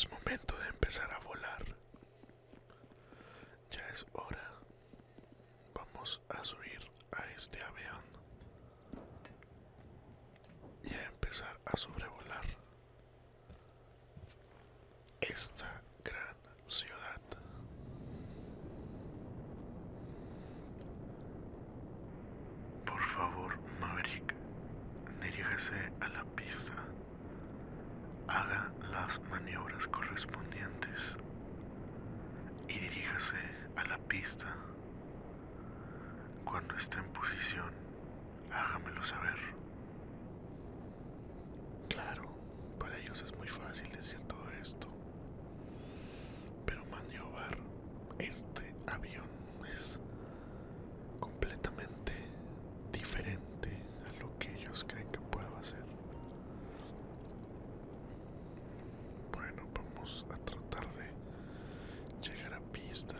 Es momento de empezar a volar. Ya es hora. Vamos a subir a este avión y a empezar a sobrevolar esta gran ciudad. Por favor, Maverick, diríjase a la pista. Haga las correspondientes y diríjase a la pista. Cuando esté en posición, hágamelo saber. Claro, para ellos es muy fácil decir todo esto. Pero maniobrar este avión es completamente diferente a lo que ellos creen que puedo hacer. Bueno, vamos a tratar de llegar a pista.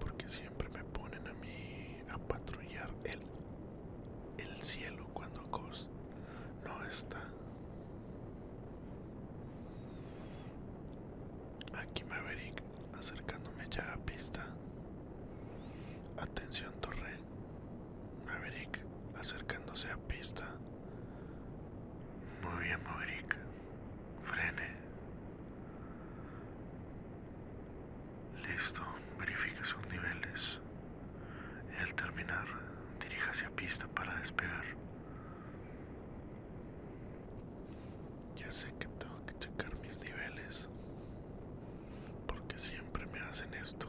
Porque siempre me ponen a mí a patrullar el, el cielo cuando Cos no Aquí Maverick acercándome ya a pista. Atención Torre. Maverick acercándose a pista. Muy bien Maverick. Frene. Listo. Verifique sus niveles. Y al terminar, diríjase a pista para despegar. Sé que tengo que checar mis niveles. Porque siempre me hacen esto.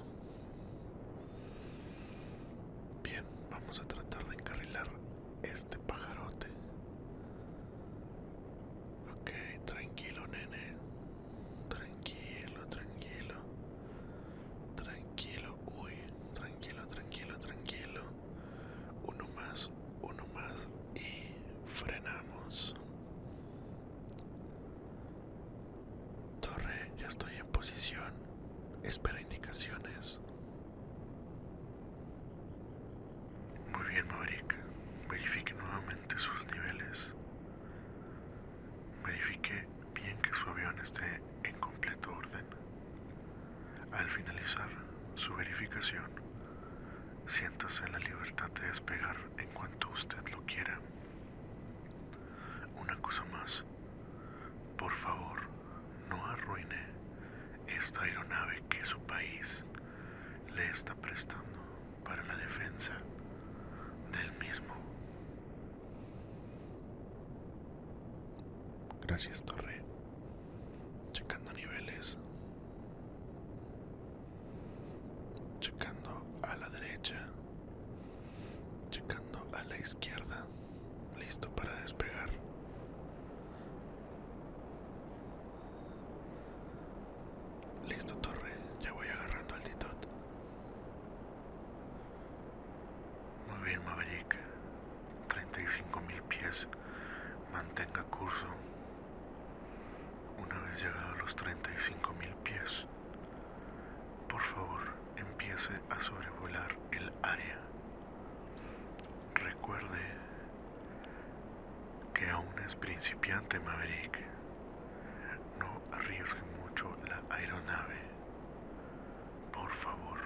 Bien, vamos a tratar de encarrilar este pajarote. Ok, tranquilo, nene. Tranquilo, tranquilo. Tranquilo, uy, tranquilo, tranquilo, tranquilo. Uno más, uno más y frenamos. Torre, ya estoy en posición. Espera indicaciones. Muy bien, Maverick. Verifique nuevamente sus niveles. Verifique bien que su avión esté en completo orden. Al finalizar su verificación, siéntase en la libertad de despegar en cuanto usted lo quiera. Una cosa más, por favor, no arruine esta aeronave que su país le está prestando para la defensa del mismo. Gracias, Torre. Checando niveles. Checando a la derecha. Checando a la izquierda. Listo para despegar. Listo, Torre. Ya voy agarrando altitud. Maverick. 35.000 pies. Mantenga curso. Una vez llegado a los 35.000 pies, por favor empiece a sobrevolar el área. Recuerde que aún es principiante Maverick. No arriesgue mucho la aeronave. Por favor,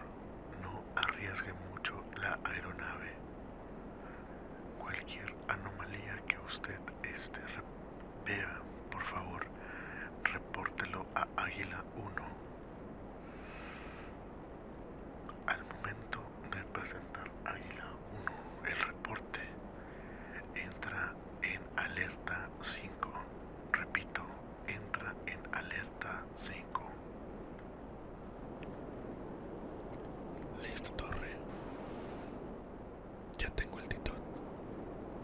no arriesgue mucho la aeronave. Anomalía que usted este vea, por favor, repórtelo a Águila 1. Al momento de presentar Águila 1 el reporte, entra en alerta 5. Repito, entra en alerta 5. Listo, Torre. Ya tengo altitud.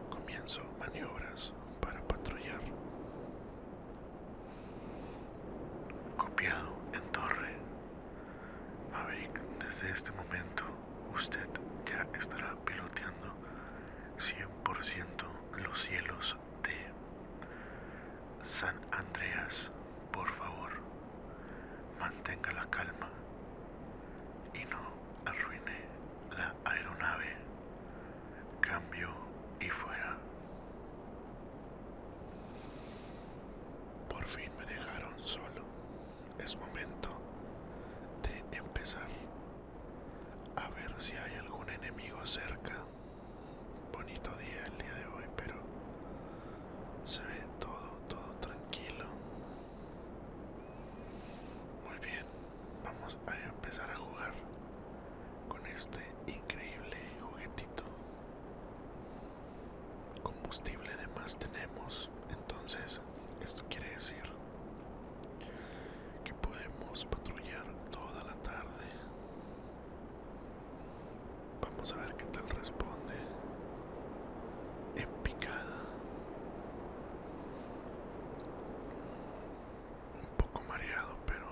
Comienzo maniobras para patrullar. En torre. Maverick, desde este momento usted ya estará piloteando 100% los cielos de San Andreas. Por favor, mantenga la calma y no arruine la aeronave. Cambio y fuera. a ver si hay algún enemigo cerca. Bonito día el día de hoy, pero se ve todo, todo tranquilo. Muy bien, vamos a empezar a jugar con este increíble juguetito. Combustible de más tenemos, entonces esto quiere decir que podemos patrullar toda la tarde. Vamos a ver qué tal responde. En picada. Un poco mareado, pero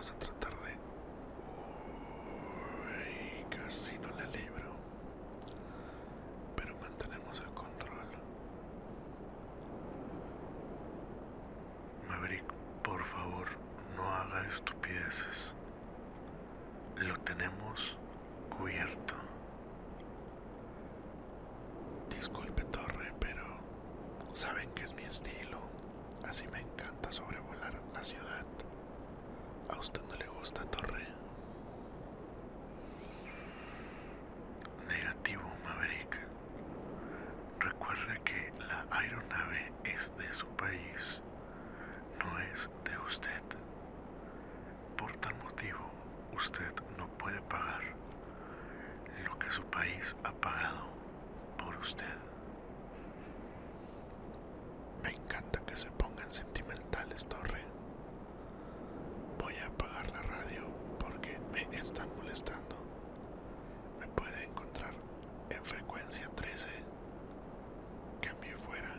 vamos a tratar de... Uy, casi no la libro. Pero mantenemos el control. Maverick, por favor, no haga estupideces. Lo tenemos cubierto. Disculpe, Torre, pero saben que es mi estilo. Así me encanta sobrevolar la ciudad. ¿A usted no le gusta, Torre? Negativo, Maverick. Recuerde que la aeronave es de su país, no es de usted. Por tal motivo, usted no puede pagar lo que su país ha pagado por usted. Me encanta que se pongan sentimentales, Torre. Voy a apagar la radio porque me están molestando. Me puede encontrar en frecuencia 13. Cambie fuera.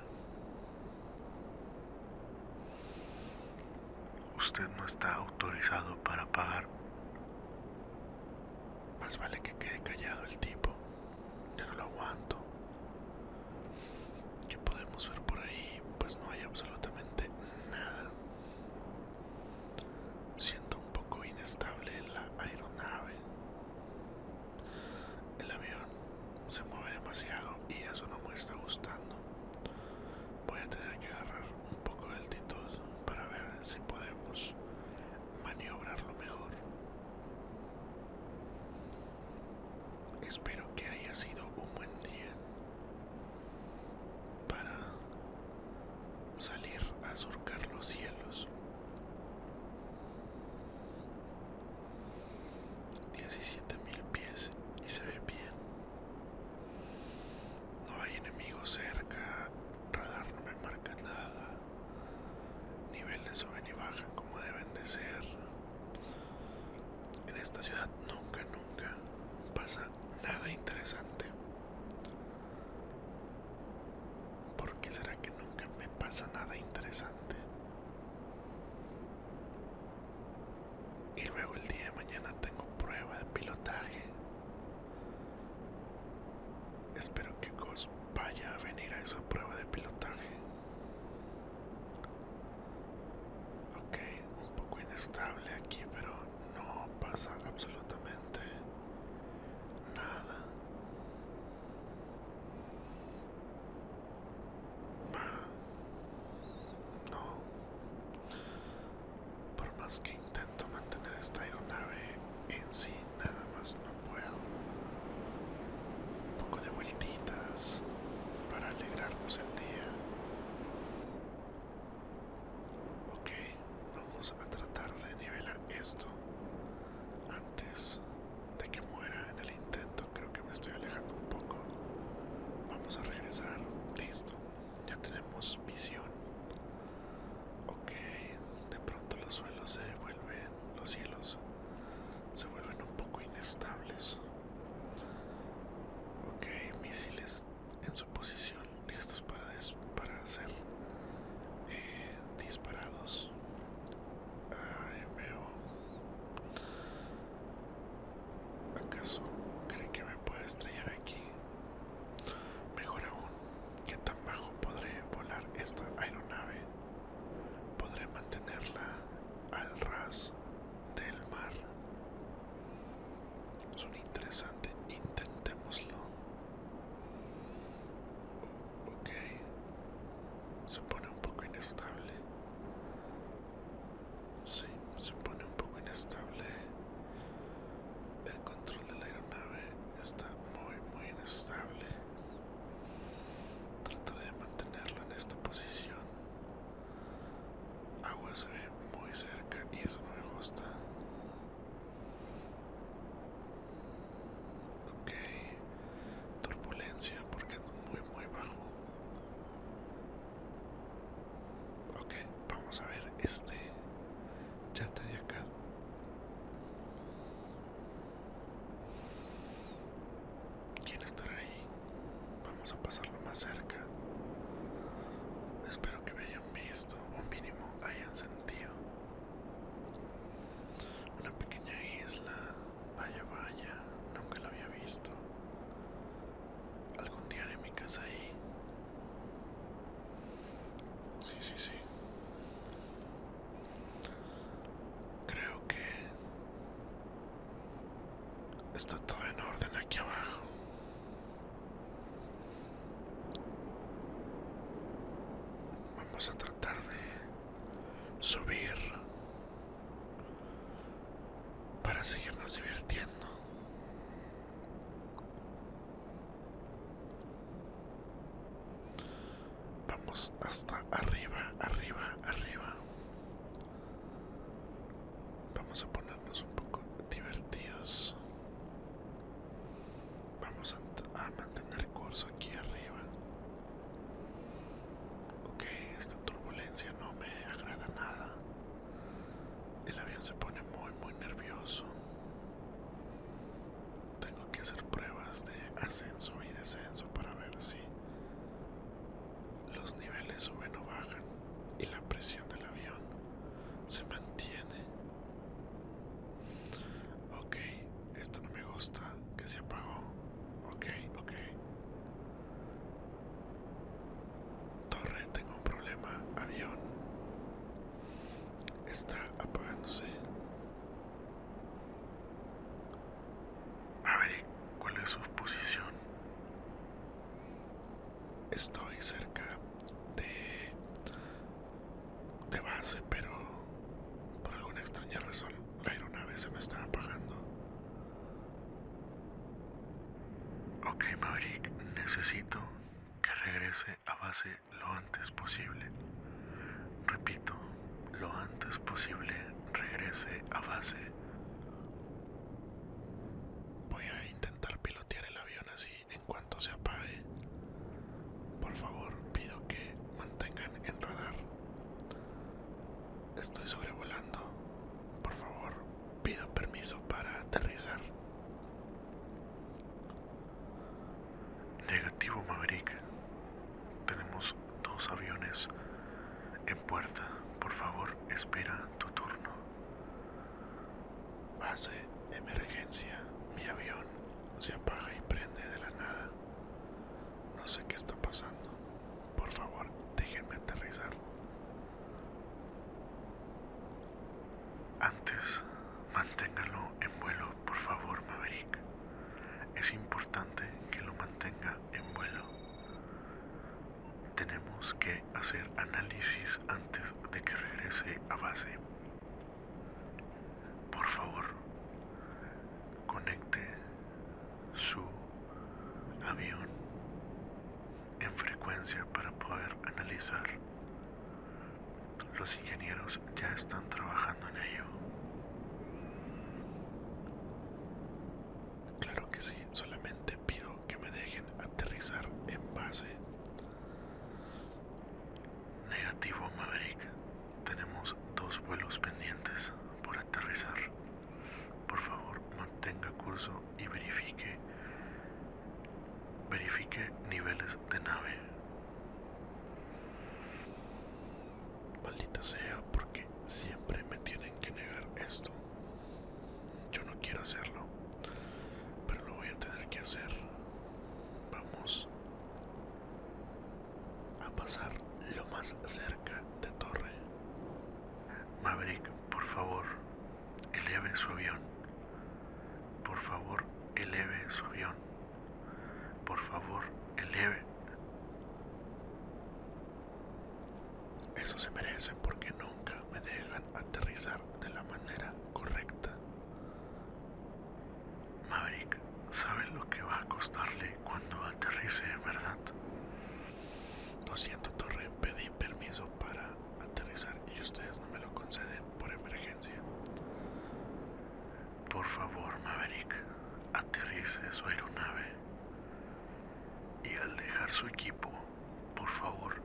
Usted no está autorizado para pagar. Más vale que quede callado el tipo. Yo no lo aguanto. ¿Qué podemos ver por ahí? Pues no hay absolutamente nada. Siento un poco inestable la aeronave. El avión se y eso no me está gustando. Voy a tener que agarrar un poco de altitud para ver si podemos maniobrarlo mejor. Espero que haya sido un buen día para salir a surcar los cielos. 17 mil pies y se ve bien. No hay enemigos cerca, radar no me marca nada. Niveles suben y bajan como deben de ser. En esta ciudad nunca, nunca pasa nada interesante. ¿Por qué será que nunca me pasa nada interesante? Y luego el día de mañana tengo prueba de pilotaje. Espero que Ghost vaya a venir a esa prueba de pilotaje. Ok, un poco inestable aquí, pero no pasa absolutamente nada. Ah, No. Por más que intento mantener esta aeronave en sí, nada más no puedo. Un poco de vueltitas para alegrarnos el día. Ok, vamos a tratar de nivelar esto antes de que muera en el intento. Creo que me estoy alejando un poco. Vamos a regresar. Listo. Ya tenemos visión. Ok, de pronto los suelos se vuelven, los cielos se vuelven un poco inestables. Ok, misiles en su posición, listos para, des- para ser eh, disparados. Ay, veo. ¿Acaso cree que me puede estrellar aquí? Mejor aún, ¿qué tan bajo podré volar esta aeronave? ¿Podré mantenerla al ras del mar? Suena interesante, intentémoslo. Ok, se pone un poco inestable. Sí, se pone un poco inestable Está todo en orden aquí abajo. Vamos a tratar de subir para seguirnos divirtiendo. Hasta arriba, arriba, arriba. Vamos a ponernos un poco divertidos. Vamos a, a mantener curso aquí arriba. Ok, esta turbulencia no me agrada nada. El avión se pone muy, muy nervioso. Tengo que hacer pruebas de ascenso y descenso para ver si los niveles suben o bajan y la presión del avión se mantiene. Ok, esto no me gusta, que se apagó. Ok, ok. Torre, tengo un problema. Avión. Está apagándose. A ver, ¿cuál es su posición? Estoy cerca de de base, pero por alguna extraña razón la aeronave se me está apagando. Ok, Maverick, necesito que regrese a base lo antes posible. Repito, lo antes posible regrese a base. Voy a intentar pilotear el avión así en cuanto se apague. Por favor, pido que mantengan en radar. Estoy sobrevolando. Por favor, pido permiso para aterrizar. Negativo, Maverick. Tenemos en puerta. Por favor, espera tu turno. Base, emergencia. Mi avión se apaga y prende de la nada. No sé qué está pasando. Por favor, déjenme aterrizar. Antes, manténgalo en vuelo, por favor, Maverick. Es importante que lo mantenga en vuelo. Tenemos que hacer análisis antes de que Por favor, conecte su avión en frecuencia para poder analizar. Los ingenieros ya están trabajando en ello. Claro que sí, solamente pido que me dejen aterrizar en base. Negativo, Maverick. Tenemos dos vuelos pendientes por aterrizar. Por favor, mantenga curso y verifique verifique niveles de nave. Maldita sea, porque siempre me tienen que negar esto. Yo no quiero hacerlo, pero lo voy a tener que hacer. Vamos a pasar lo más cerca de torre. Maverick, por favor, eleve su avión. Por favor, eleve su avión. Por favor, eleve. Eso se merecen porque nunca me dejan aterrizar de la manera correcta. Maverick, ¿sabe lo que va a costarle cuando aterrice, verdad? Lo siento, Torre, pedí permiso para aterrizar y ustedes no me lo conceden por emergencia. Por favor, Maverick, aterrice su aeronave. Y al dejar su equipo, por favor,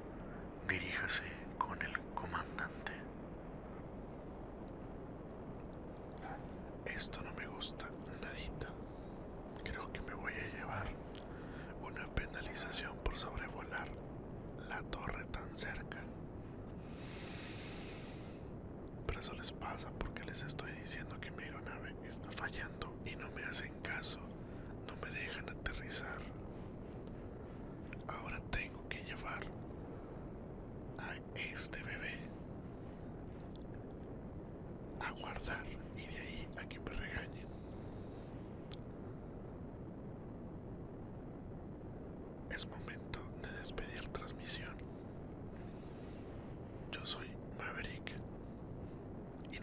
diríjase con el comandante. Esto no me gusta nadita. Creo que me voy a llevar una penalización por sobrevolar la torre tan cerca. Pero eso les pasa porque les estoy diciendo que mi aeronave está fallando y no me hacen caso, no me dejan aterrizar. Ahora tengo que llevar a este bebé a guardar y de ahí a que me regañen.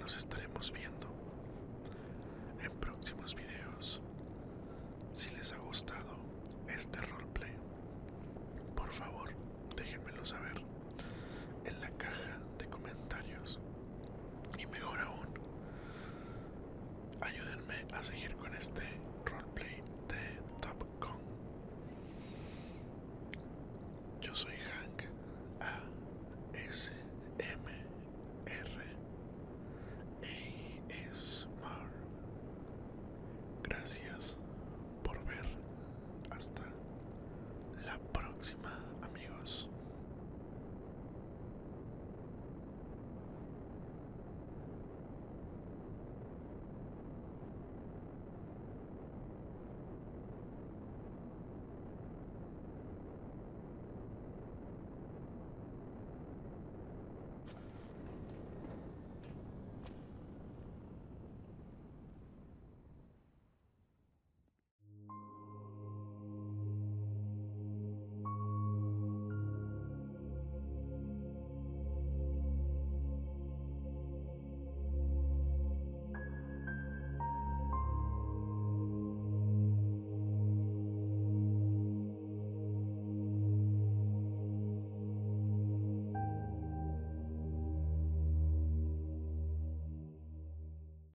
Nos estaremos viendo en próximos videos. Si les ha gustado este roleplay, por favor déjenmelo saber en la caja de comentarios. Y mejor aún, ayúdenme a seguir con este